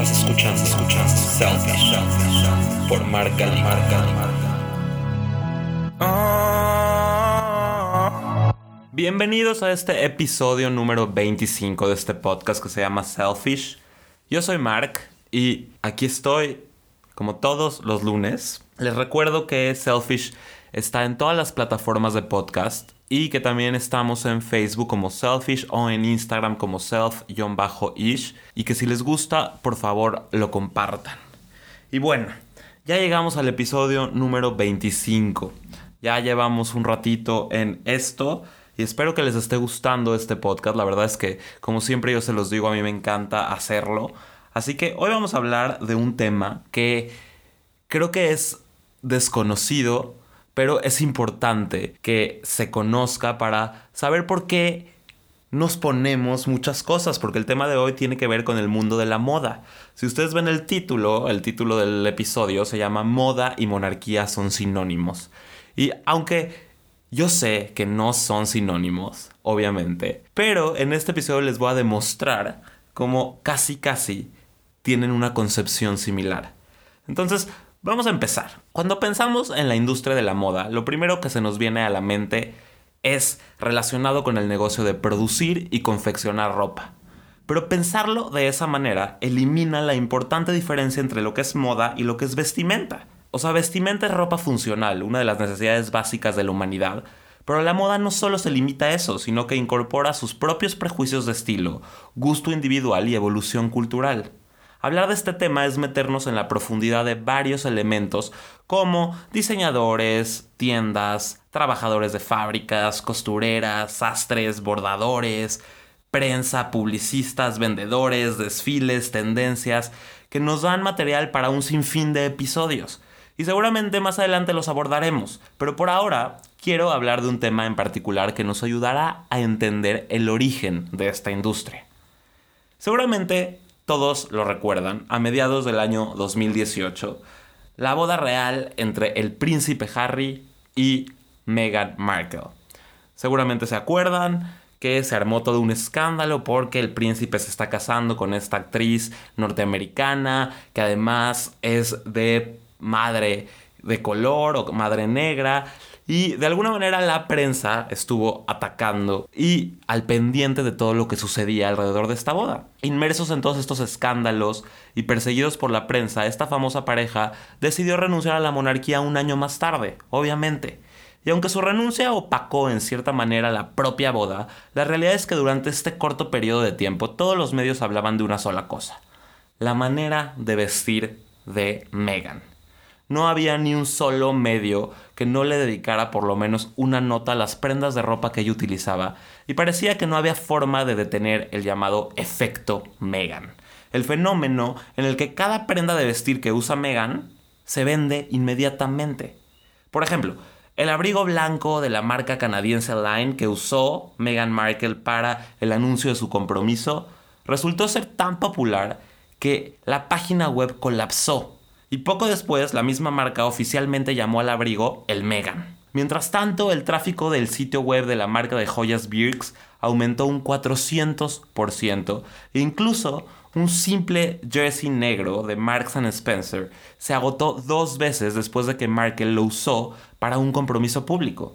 Estás escuchando, Selfish por Marca Marca Bienvenidos a este episodio número 25 de este podcast que se llama Selfish. Yo soy Mark y aquí estoy como todos los lunes. Les recuerdo que Selfish está en todas las plataformas de podcast y que también estamos en Facebook como Selfish o en Instagram como self-ish y que si les gusta, por favor, lo compartan. Y bueno, ya llegamos al episodio número 25. Ya llevamos un ratito en esto y espero que les esté gustando este podcast. La verdad es que, como siempre yo se los digo, a mí me encanta hacerlo. Así que hoy vamos a hablar de un tema que creo que es desconocido pero es importante que se conozca para saber por qué nos ponemos muchas cosas, porque el tema de hoy tiene que ver con el mundo de la moda. Si ustedes ven el título, el título del episodio se llama Moda y monarquía son sinónimos. Y aunque yo sé que no son sinónimos, obviamente, pero en este episodio les voy a demostrar cómo casi casi tienen una concepción similar. Entonces, Vamos a empezar. Cuando pensamos en la industria de la moda, lo primero que se nos viene a la mente es relacionado con el negocio de producir y confeccionar ropa. Pero pensarlo de esa manera elimina la importante diferencia entre lo que es moda y lo que es vestimenta. O sea, vestimenta es ropa funcional, una de las necesidades básicas de la humanidad, pero la moda no solo se limita a eso, sino que incorpora sus propios prejuicios de estilo, gusto individual y evolución cultural. Hablar de este tema es meternos en la profundidad de varios elementos como diseñadores, tiendas, trabajadores de fábricas, costureras, sastres, bordadores, prensa, publicistas, vendedores, desfiles, tendencias, que nos dan material para un sinfín de episodios. Y seguramente más adelante los abordaremos, pero por ahora quiero hablar de un tema en particular que nos ayudará a entender el origen de esta industria. Seguramente todos lo recuerdan, a mediados del año 2018, la boda real entre el príncipe Harry y Meghan Markle. Seguramente se acuerdan que se armó todo un escándalo porque el príncipe se está casando con esta actriz norteamericana que además es de madre de color o madre negra y de alguna manera la prensa estuvo atacando y al pendiente de todo lo que sucedía alrededor de esta boda. Inmersos en todos estos escándalos y perseguidos por la prensa, esta famosa pareja decidió renunciar a la monarquía un año más tarde, obviamente. Y aunque su renuncia opacó en cierta manera la propia boda, la realidad es que durante este corto periodo de tiempo todos los medios hablaban de una sola cosa, la manera de vestir de Meghan no había ni un solo medio que no le dedicara por lo menos una nota a las prendas de ropa que ella utilizaba, y parecía que no había forma de detener el llamado efecto Megan, el fenómeno en el que cada prenda de vestir que usa Megan se vende inmediatamente. Por ejemplo, el abrigo blanco de la marca canadiense Line que usó Meghan Markle para el anuncio de su compromiso resultó ser tan popular que la página web colapsó y poco después la misma marca oficialmente llamó al abrigo el Megan. Mientras tanto, el tráfico del sitio web de la marca de joyas Birks aumentó un 400% e incluso un simple jersey negro de Marks Spencer se agotó dos veces después de que Markle lo usó para un compromiso público.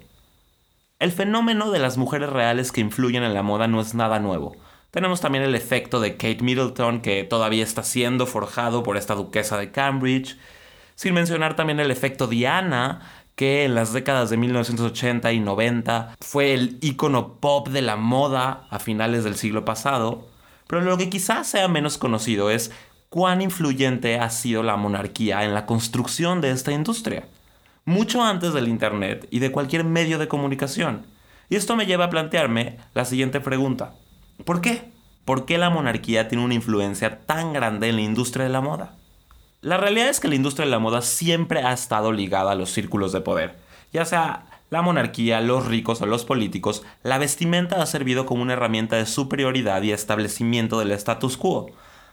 El fenómeno de las mujeres reales que influyen en la moda no es nada nuevo. Tenemos también el efecto de Kate Middleton que todavía está siendo forjado por esta duquesa de Cambridge, sin mencionar también el efecto Diana, que en las décadas de 1980 y 90 fue el icono pop de la moda a finales del siglo pasado, pero lo que quizás sea menos conocido es cuán influyente ha sido la monarquía en la construcción de esta industria, mucho antes del Internet y de cualquier medio de comunicación. Y esto me lleva a plantearme la siguiente pregunta. ¿Por qué? ¿Por qué la monarquía tiene una influencia tan grande en la industria de la moda? La realidad es que la industria de la moda siempre ha estado ligada a los círculos de poder. Ya sea la monarquía, los ricos o los políticos, la vestimenta ha servido como una herramienta de superioridad y establecimiento del status quo.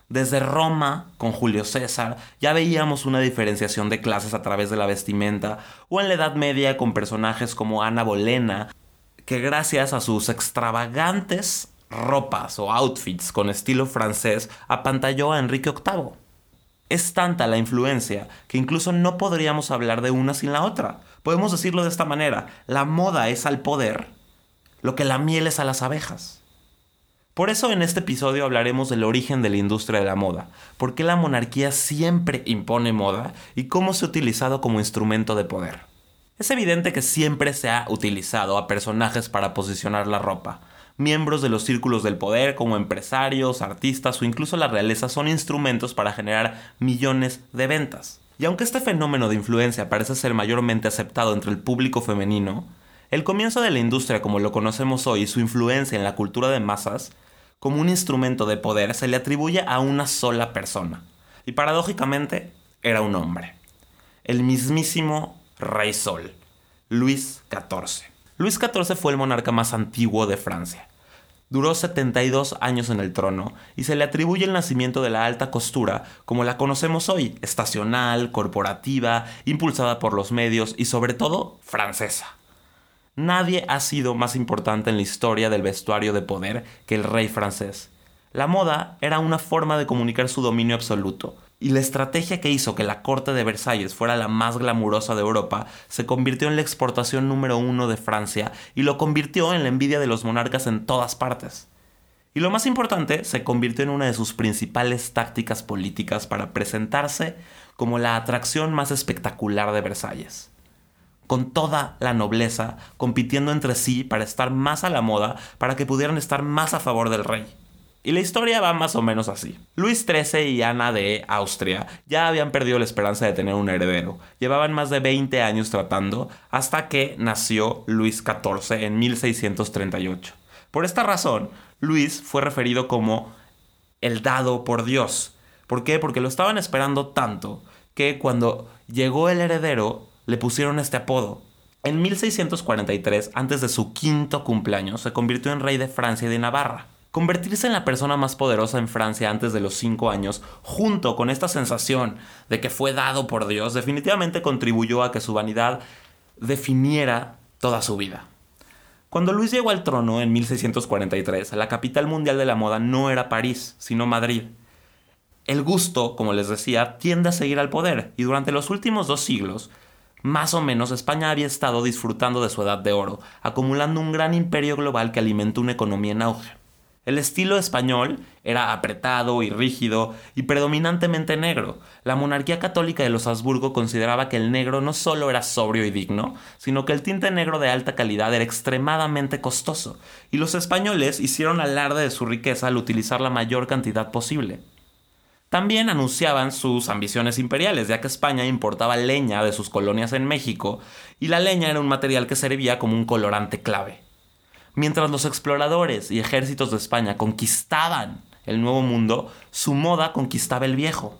Desde Roma, con Julio César, ya veíamos una diferenciación de clases a través de la vestimenta, o en la Edad Media con personajes como Ana Bolena, que gracias a sus extravagantes ropas o outfits con estilo francés apantalló a Enrique VIII. Es tanta la influencia que incluso no podríamos hablar de una sin la otra. Podemos decirlo de esta manera, la moda es al poder lo que la miel es a las abejas. Por eso en este episodio hablaremos del origen de la industria de la moda, por qué la monarquía siempre impone moda y cómo se ha utilizado como instrumento de poder. Es evidente que siempre se ha utilizado a personajes para posicionar la ropa. Miembros de los círculos del poder como empresarios, artistas o incluso la realeza son instrumentos para generar millones de ventas. Y aunque este fenómeno de influencia parece ser mayormente aceptado entre el público femenino, el comienzo de la industria como lo conocemos hoy y su influencia en la cultura de masas, como un instrumento de poder, se le atribuye a una sola persona. Y paradójicamente, era un hombre. El mismísimo Rey Sol, Luis XIV. Luis XIV fue el monarca más antiguo de Francia. Duró 72 años en el trono y se le atribuye el nacimiento de la alta costura como la conocemos hoy, estacional, corporativa, impulsada por los medios y sobre todo francesa. Nadie ha sido más importante en la historia del vestuario de poder que el rey francés. La moda era una forma de comunicar su dominio absoluto, y la estrategia que hizo que la corte de Versalles fuera la más glamurosa de Europa se convirtió en la exportación número uno de Francia y lo convirtió en la envidia de los monarcas en todas partes. Y lo más importante, se convirtió en una de sus principales tácticas políticas para presentarse como la atracción más espectacular de Versalles. Con toda la nobleza compitiendo entre sí para estar más a la moda, para que pudieran estar más a favor del rey. Y la historia va más o menos así. Luis XIII y Ana de Austria ya habían perdido la esperanza de tener un heredero. Llevaban más de 20 años tratando hasta que nació Luis XIV en 1638. Por esta razón, Luis fue referido como el dado por Dios. ¿Por qué? Porque lo estaban esperando tanto que cuando llegó el heredero le pusieron este apodo. En 1643, antes de su quinto cumpleaños, se convirtió en rey de Francia y de Navarra. Convertirse en la persona más poderosa en Francia antes de los 5 años, junto con esta sensación de que fue dado por Dios, definitivamente contribuyó a que su vanidad definiera toda su vida. Cuando Luis llegó al trono en 1643, la capital mundial de la moda no era París, sino Madrid. El gusto, como les decía, tiende a seguir al poder, y durante los últimos dos siglos, más o menos España había estado disfrutando de su edad de oro, acumulando un gran imperio global que alimentó una economía en auge. El estilo español era apretado y rígido y predominantemente negro. La monarquía católica de los Habsburgo consideraba que el negro no solo era sobrio y digno, sino que el tinte negro de alta calidad era extremadamente costoso, y los españoles hicieron alarde de su riqueza al utilizar la mayor cantidad posible. También anunciaban sus ambiciones imperiales, ya que España importaba leña de sus colonias en México, y la leña era un material que servía como un colorante clave. Mientras los exploradores y ejércitos de España conquistaban el nuevo mundo, su moda conquistaba el viejo.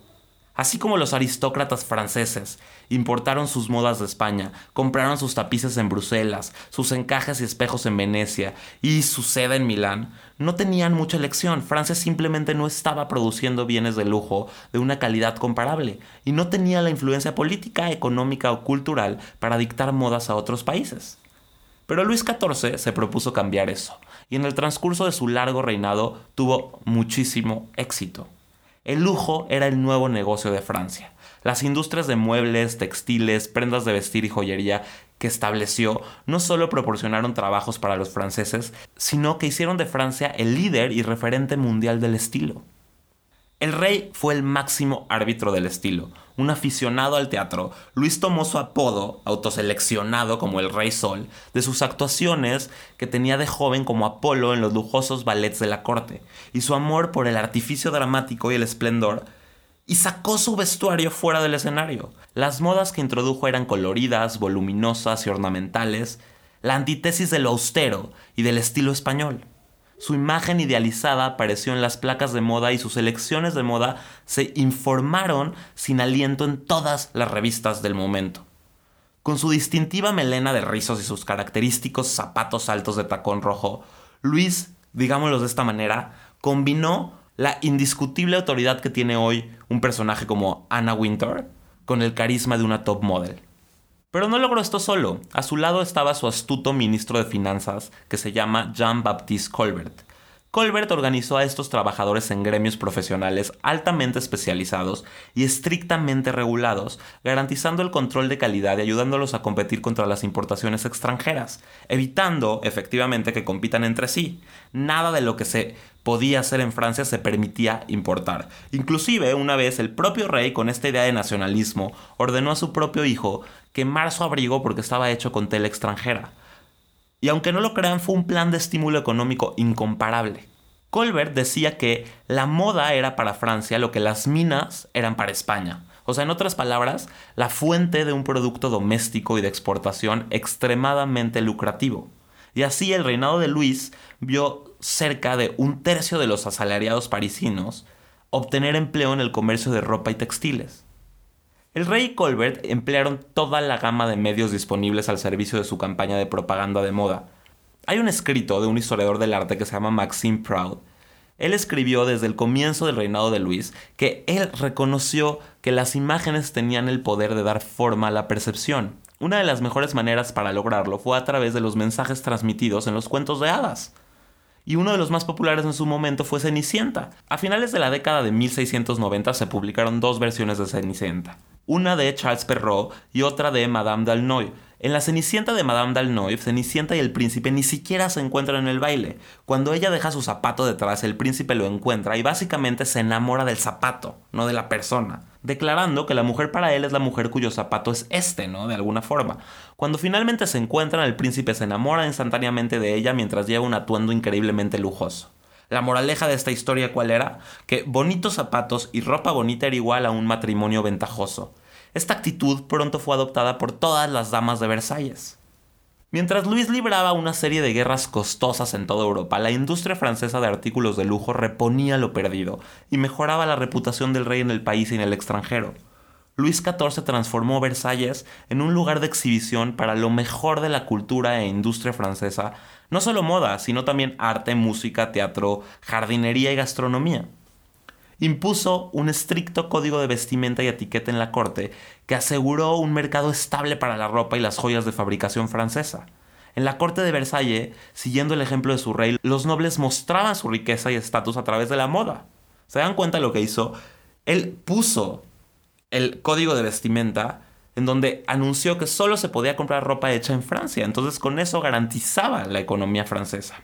Así como los aristócratas franceses importaron sus modas de España, compraron sus tapices en Bruselas, sus encajes y espejos en Venecia y su seda en Milán, no tenían mucha elección. Francia simplemente no estaba produciendo bienes de lujo de una calidad comparable y no tenía la influencia política, económica o cultural para dictar modas a otros países. Pero Luis XIV se propuso cambiar eso, y en el transcurso de su largo reinado tuvo muchísimo éxito. El lujo era el nuevo negocio de Francia. Las industrias de muebles, textiles, prendas de vestir y joyería que estableció no solo proporcionaron trabajos para los franceses, sino que hicieron de Francia el líder y referente mundial del estilo. El rey fue el máximo árbitro del estilo. Un aficionado al teatro, Luis tomó su apodo, autoseleccionado como el Rey Sol, de sus actuaciones que tenía de joven como Apolo en los lujosos ballets de la corte, y su amor por el artificio dramático y el esplendor, y sacó su vestuario fuera del escenario. Las modas que introdujo eran coloridas, voluminosas y ornamentales, la antítesis de lo austero y del estilo español. Su imagen idealizada apareció en las placas de moda y sus elecciones de moda se informaron sin aliento en todas las revistas del momento. Con su distintiva melena de rizos y sus característicos zapatos altos de tacón rojo, Luis, digámoslo de esta manera, combinó la indiscutible autoridad que tiene hoy un personaje como Anna Winter con el carisma de una top model. Pero no logró esto solo. A su lado estaba su astuto ministro de Finanzas, que se llama Jean-Baptiste Colbert, Colbert organizó a estos trabajadores en gremios profesionales altamente especializados y estrictamente regulados, garantizando el control de calidad y ayudándolos a competir contra las importaciones extranjeras, evitando efectivamente que compitan entre sí. Nada de lo que se podía hacer en Francia se permitía importar. Inclusive, una vez el propio rey, con esta idea de nacionalismo, ordenó a su propio hijo quemar su abrigo porque estaba hecho con tela extranjera. Y aunque no lo crean, fue un plan de estímulo económico incomparable. Colbert decía que la moda era para Francia lo que las minas eran para España. O sea, en otras palabras, la fuente de un producto doméstico y de exportación extremadamente lucrativo. Y así el reinado de Luis vio cerca de un tercio de los asalariados parisinos obtener empleo en el comercio de ropa y textiles. El rey y Colbert emplearon toda la gama de medios disponibles al servicio de su campaña de propaganda de moda. Hay un escrito de un historiador del arte que se llama Maxime Proud. Él escribió desde el comienzo del reinado de Luis que él reconoció que las imágenes tenían el poder de dar forma a la percepción. Una de las mejores maneras para lograrlo fue a través de los mensajes transmitidos en los cuentos de hadas y uno de los más populares en su momento fue Cenicienta. A finales de la década de 1690 se publicaron dos versiones de Cenicienta una de Charles Perrault y otra de Madame d'Alnoy. En la Cenicienta de Madame d'Alnoy, Cenicienta y el príncipe ni siquiera se encuentran en el baile. Cuando ella deja su zapato detrás, el príncipe lo encuentra y básicamente se enamora del zapato, no de la persona, declarando que la mujer para él es la mujer cuyo zapato es este, ¿no? De alguna forma. Cuando finalmente se encuentran, el príncipe se enamora instantáneamente de ella mientras lleva un atuendo increíblemente lujoso. La moraleja de esta historia cuál era? Que bonitos zapatos y ropa bonita era igual a un matrimonio ventajoso. Esta actitud pronto fue adoptada por todas las damas de Versalles. Mientras Luis libraba una serie de guerras costosas en toda Europa, la industria francesa de artículos de lujo reponía lo perdido y mejoraba la reputación del rey en el país y en el extranjero. Luis XIV transformó Versalles en un lugar de exhibición para lo mejor de la cultura e industria francesa, no solo moda, sino también arte, música, teatro, jardinería y gastronomía. Impuso un estricto código de vestimenta y etiqueta en la corte que aseguró un mercado estable para la ropa y las joyas de fabricación francesa. En la corte de Versalles, siguiendo el ejemplo de su rey, los nobles mostraban su riqueza y estatus a través de la moda. ¿Se dan cuenta de lo que hizo? Él puso el código de vestimenta en donde anunció que solo se podía comprar ropa hecha en Francia. Entonces con eso garantizaba la economía francesa.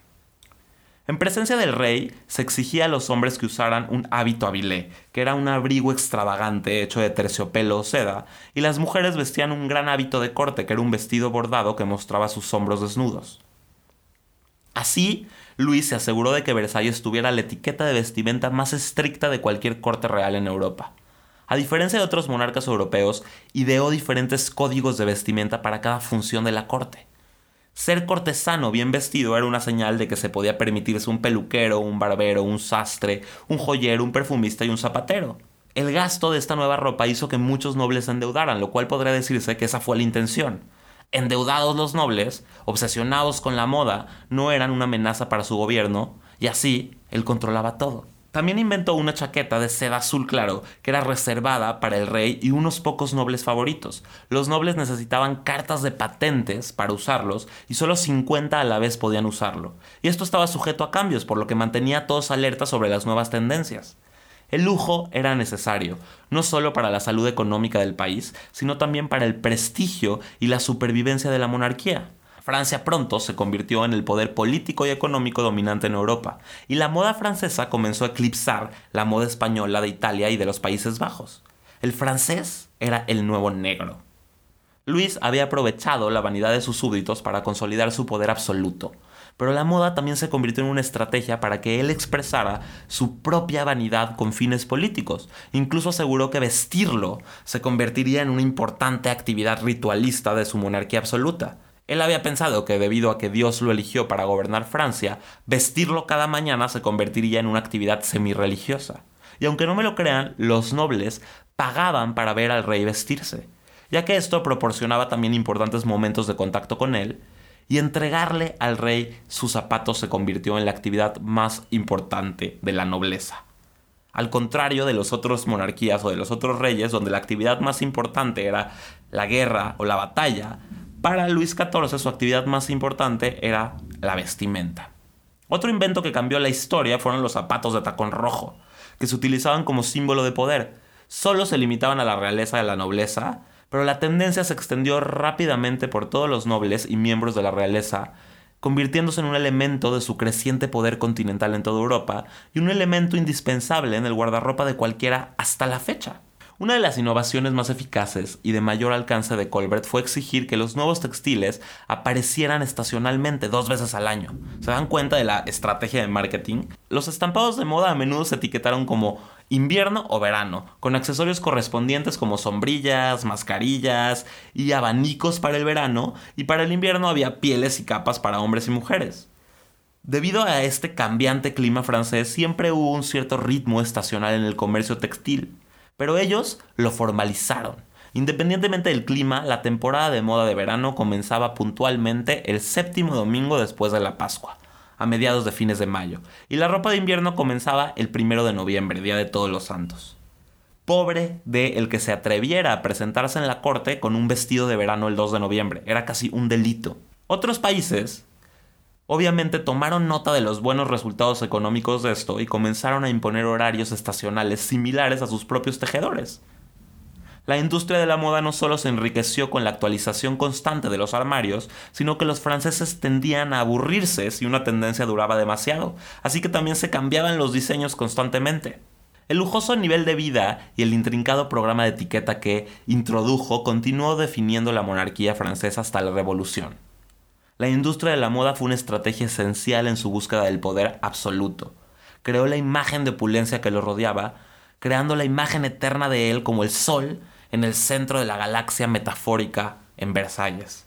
En presencia del rey se exigía a los hombres que usaran un hábito abilé, que era un abrigo extravagante hecho de terciopelo o seda, y las mujeres vestían un gran hábito de corte, que era un vestido bordado que mostraba sus hombros desnudos. Así, Luis se aseguró de que Versalles tuviera la etiqueta de vestimenta más estricta de cualquier corte real en Europa. A diferencia de otros monarcas europeos, ideó diferentes códigos de vestimenta para cada función de la corte. Ser cortesano bien vestido era una señal de que se podía permitirse un peluquero, un barbero, un sastre, un joyero, un perfumista y un zapatero. El gasto de esta nueva ropa hizo que muchos nobles se endeudaran, lo cual podría decirse que esa fue la intención. Endeudados los nobles, obsesionados con la moda, no eran una amenaza para su gobierno, y así él controlaba todo. También inventó una chaqueta de seda azul claro que era reservada para el rey y unos pocos nobles favoritos. Los nobles necesitaban cartas de patentes para usarlos y solo 50 a la vez podían usarlo. Y esto estaba sujeto a cambios, por lo que mantenía a todos alerta sobre las nuevas tendencias. El lujo era necesario, no solo para la salud económica del país, sino también para el prestigio y la supervivencia de la monarquía. Francia pronto se convirtió en el poder político y económico dominante en Europa, y la moda francesa comenzó a eclipsar la moda española de Italia y de los Países Bajos. El francés era el nuevo negro. Luis había aprovechado la vanidad de sus súbditos para consolidar su poder absoluto, pero la moda también se convirtió en una estrategia para que él expresara su propia vanidad con fines políticos. Incluso aseguró que vestirlo se convertiría en una importante actividad ritualista de su monarquía absoluta. Él había pensado que debido a que Dios lo eligió para gobernar Francia, vestirlo cada mañana se convertiría en una actividad semi-religiosa. Y aunque no me lo crean, los nobles pagaban para ver al rey vestirse, ya que esto proporcionaba también importantes momentos de contacto con él, y entregarle al rey sus zapatos se convirtió en la actividad más importante de la nobleza. Al contrario de los otros monarquías o de los otros reyes, donde la actividad más importante era la guerra o la batalla, para Luis XIV su actividad más importante era la vestimenta. Otro invento que cambió la historia fueron los zapatos de tacón rojo, que se utilizaban como símbolo de poder. Solo se limitaban a la realeza a la nobleza, pero la tendencia se extendió rápidamente por todos los nobles y miembros de la realeza, convirtiéndose en un elemento de su creciente poder continental en toda Europa y un elemento indispensable en el guardarropa de cualquiera hasta la fecha. Una de las innovaciones más eficaces y de mayor alcance de Colbert fue exigir que los nuevos textiles aparecieran estacionalmente dos veces al año. ¿Se dan cuenta de la estrategia de marketing? Los estampados de moda a menudo se etiquetaron como invierno o verano, con accesorios correspondientes como sombrillas, mascarillas y abanicos para el verano, y para el invierno había pieles y capas para hombres y mujeres. Debido a este cambiante clima francés, siempre hubo un cierto ritmo estacional en el comercio textil. Pero ellos lo formalizaron. Independientemente del clima, la temporada de moda de verano comenzaba puntualmente el séptimo domingo después de la Pascua, a mediados de fines de mayo, y la ropa de invierno comenzaba el primero de noviembre, Día de Todos los Santos. Pobre de el que se atreviera a presentarse en la corte con un vestido de verano el 2 de noviembre, era casi un delito. Otros países, Obviamente tomaron nota de los buenos resultados económicos de esto y comenzaron a imponer horarios estacionales similares a sus propios tejedores. La industria de la moda no solo se enriqueció con la actualización constante de los armarios, sino que los franceses tendían a aburrirse si una tendencia duraba demasiado, así que también se cambiaban los diseños constantemente. El lujoso nivel de vida y el intrincado programa de etiqueta que introdujo continuó definiendo la monarquía francesa hasta la Revolución. La industria de la moda fue una estrategia esencial en su búsqueda del poder absoluto. Creó la imagen de opulencia que lo rodeaba, creando la imagen eterna de él como el sol en el centro de la galaxia metafórica en Versalles.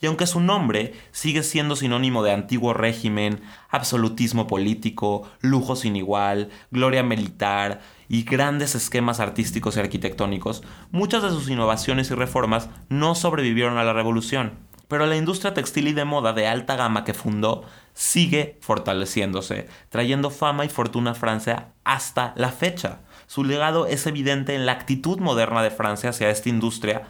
Y aunque su nombre sigue siendo sinónimo de antiguo régimen, absolutismo político, lujo sin igual, gloria militar y grandes esquemas artísticos y arquitectónicos, muchas de sus innovaciones y reformas no sobrevivieron a la revolución pero la industria textil y de moda de alta gama que fundó sigue fortaleciéndose, trayendo fama y fortuna a Francia hasta la fecha. Su legado es evidente en la actitud moderna de Francia hacia esta industria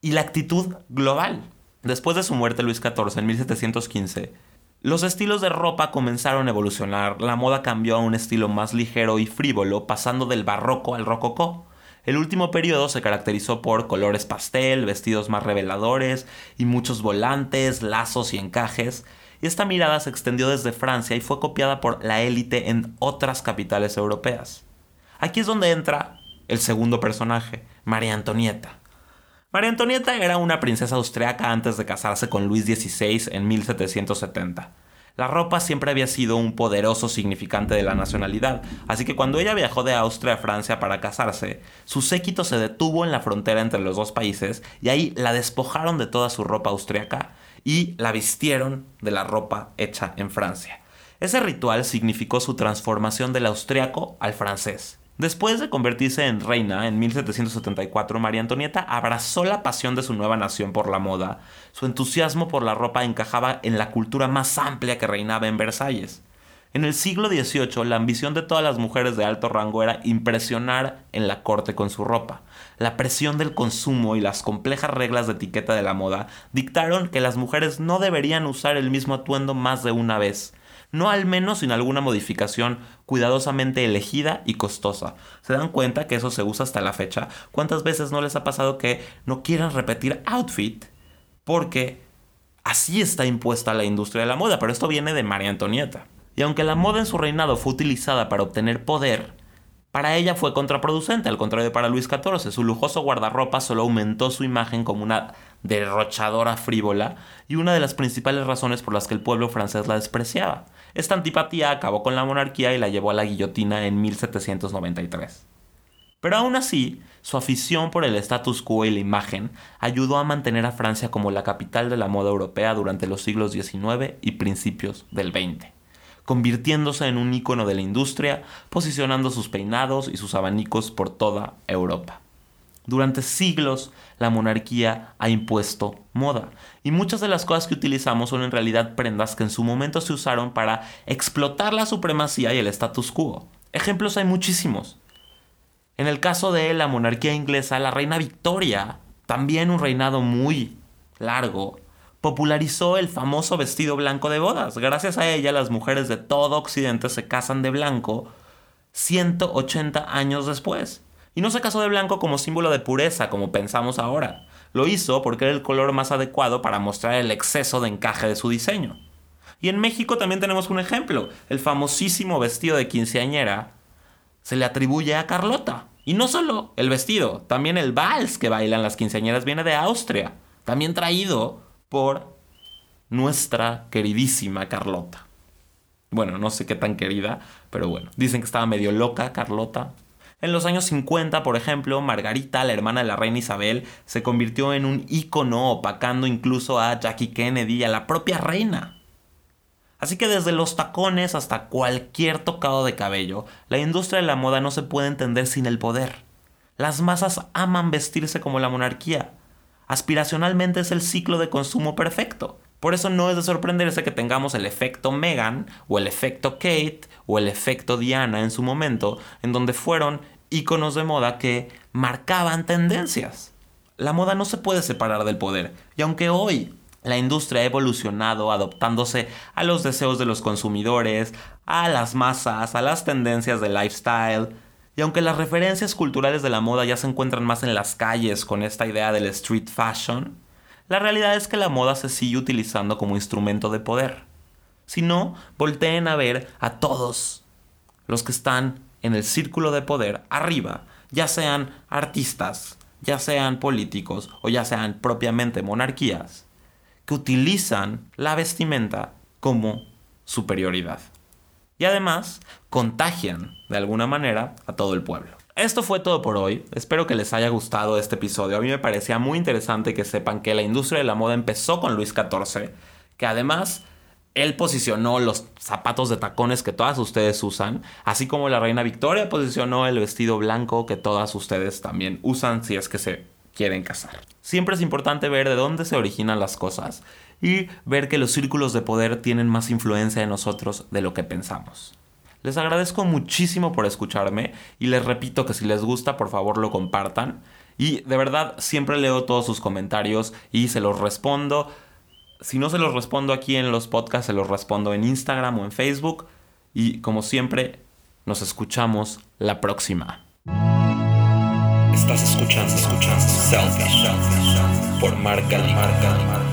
y la actitud global. Después de su muerte Luis XIV en 1715, los estilos de ropa comenzaron a evolucionar, la moda cambió a un estilo más ligero y frívolo, pasando del barroco al rococó. El último periodo se caracterizó por colores pastel, vestidos más reveladores y muchos volantes, lazos y encajes, y esta mirada se extendió desde Francia y fue copiada por la élite en otras capitales europeas. Aquí es donde entra el segundo personaje, María Antonieta. María Antonieta era una princesa austriaca antes de casarse con Luis XVI en 1770. La ropa siempre había sido un poderoso significante de la nacionalidad, así que cuando ella viajó de Austria a Francia para casarse, su séquito se detuvo en la frontera entre los dos países y ahí la despojaron de toda su ropa austriaca y la vistieron de la ropa hecha en Francia. Ese ritual significó su transformación del austriaco al francés. Después de convertirse en reina en 1774, María Antonieta abrazó la pasión de su nueva nación por la moda. Su entusiasmo por la ropa encajaba en la cultura más amplia que reinaba en Versalles. En el siglo XVIII, la ambición de todas las mujeres de alto rango era impresionar en la corte con su ropa. La presión del consumo y las complejas reglas de etiqueta de la moda dictaron que las mujeres no deberían usar el mismo atuendo más de una vez no al menos sin alguna modificación cuidadosamente elegida y costosa. ¿Se dan cuenta que eso se usa hasta la fecha? ¿Cuántas veces no les ha pasado que no quieran repetir outfit porque así está impuesta la industria de la moda? Pero esto viene de María Antonieta. Y aunque la moda en su reinado fue utilizada para obtener poder, para ella fue contraproducente, al contrario de para Luis XIV. Su lujoso guardarropa solo aumentó su imagen como una derrochadora frívola y una de las principales razones por las que el pueblo francés la despreciaba. Esta antipatía acabó con la monarquía y la llevó a la guillotina en 1793. Pero aún así, su afición por el status quo y la imagen ayudó a mantener a Francia como la capital de la moda europea durante los siglos XIX y principios del XX, convirtiéndose en un ícono de la industria, posicionando sus peinados y sus abanicos por toda Europa. Durante siglos la monarquía ha impuesto moda y muchas de las cosas que utilizamos son en realidad prendas que en su momento se usaron para explotar la supremacía y el status quo. Ejemplos hay muchísimos. En el caso de la monarquía inglesa, la reina Victoria, también un reinado muy largo, popularizó el famoso vestido blanco de bodas. Gracias a ella las mujeres de todo Occidente se casan de blanco 180 años después. Y no se casó de blanco como símbolo de pureza, como pensamos ahora. Lo hizo porque era el color más adecuado para mostrar el exceso de encaje de su diseño. Y en México también tenemos un ejemplo. El famosísimo vestido de quinceañera se le atribuye a Carlota. Y no solo el vestido, también el vals que bailan las quinceañeras viene de Austria. También traído por nuestra queridísima Carlota. Bueno, no sé qué tan querida, pero bueno, dicen que estaba medio loca Carlota. En los años 50, por ejemplo, Margarita, la hermana de la reina Isabel, se convirtió en un ícono opacando incluso a Jackie Kennedy y a la propia reina. Así que desde los tacones hasta cualquier tocado de cabello, la industria de la moda no se puede entender sin el poder. Las masas aman vestirse como la monarquía. Aspiracionalmente es el ciclo de consumo perfecto. Por eso no es de sorprenderse que tengamos el efecto Meghan o el efecto Kate o el efecto Diana en su momento, en donde fueron íconos de moda que marcaban tendencias. La moda no se puede separar del poder, y aunque hoy la industria ha evolucionado adoptándose a los deseos de los consumidores, a las masas, a las tendencias de lifestyle, y aunque las referencias culturales de la moda ya se encuentran más en las calles con esta idea del street fashion, la realidad es que la moda se sigue utilizando como instrumento de poder. Si no, volteen a ver a todos los que están en el círculo de poder arriba, ya sean artistas, ya sean políticos o ya sean propiamente monarquías, que utilizan la vestimenta como superioridad. Y además contagian de alguna manera a todo el pueblo. Esto fue todo por hoy. Espero que les haya gustado este episodio. A mí me parecía muy interesante que sepan que la industria de la moda empezó con Luis XIV, que además él posicionó los zapatos de tacones que todas ustedes usan, así como la reina Victoria posicionó el vestido blanco que todas ustedes también usan si es que se quieren casar. Siempre es importante ver de dónde se originan las cosas y ver que los círculos de poder tienen más influencia en nosotros de lo que pensamos. Les agradezco muchísimo por escucharme y les repito que si les gusta, por favor lo compartan. Y de verdad, siempre leo todos sus comentarios y se los respondo. Si no se los respondo aquí en los podcasts, se los respondo en Instagram o en Facebook. Y como siempre, nos escuchamos la próxima. Estás escuchando, escuchando, por Marca Marca.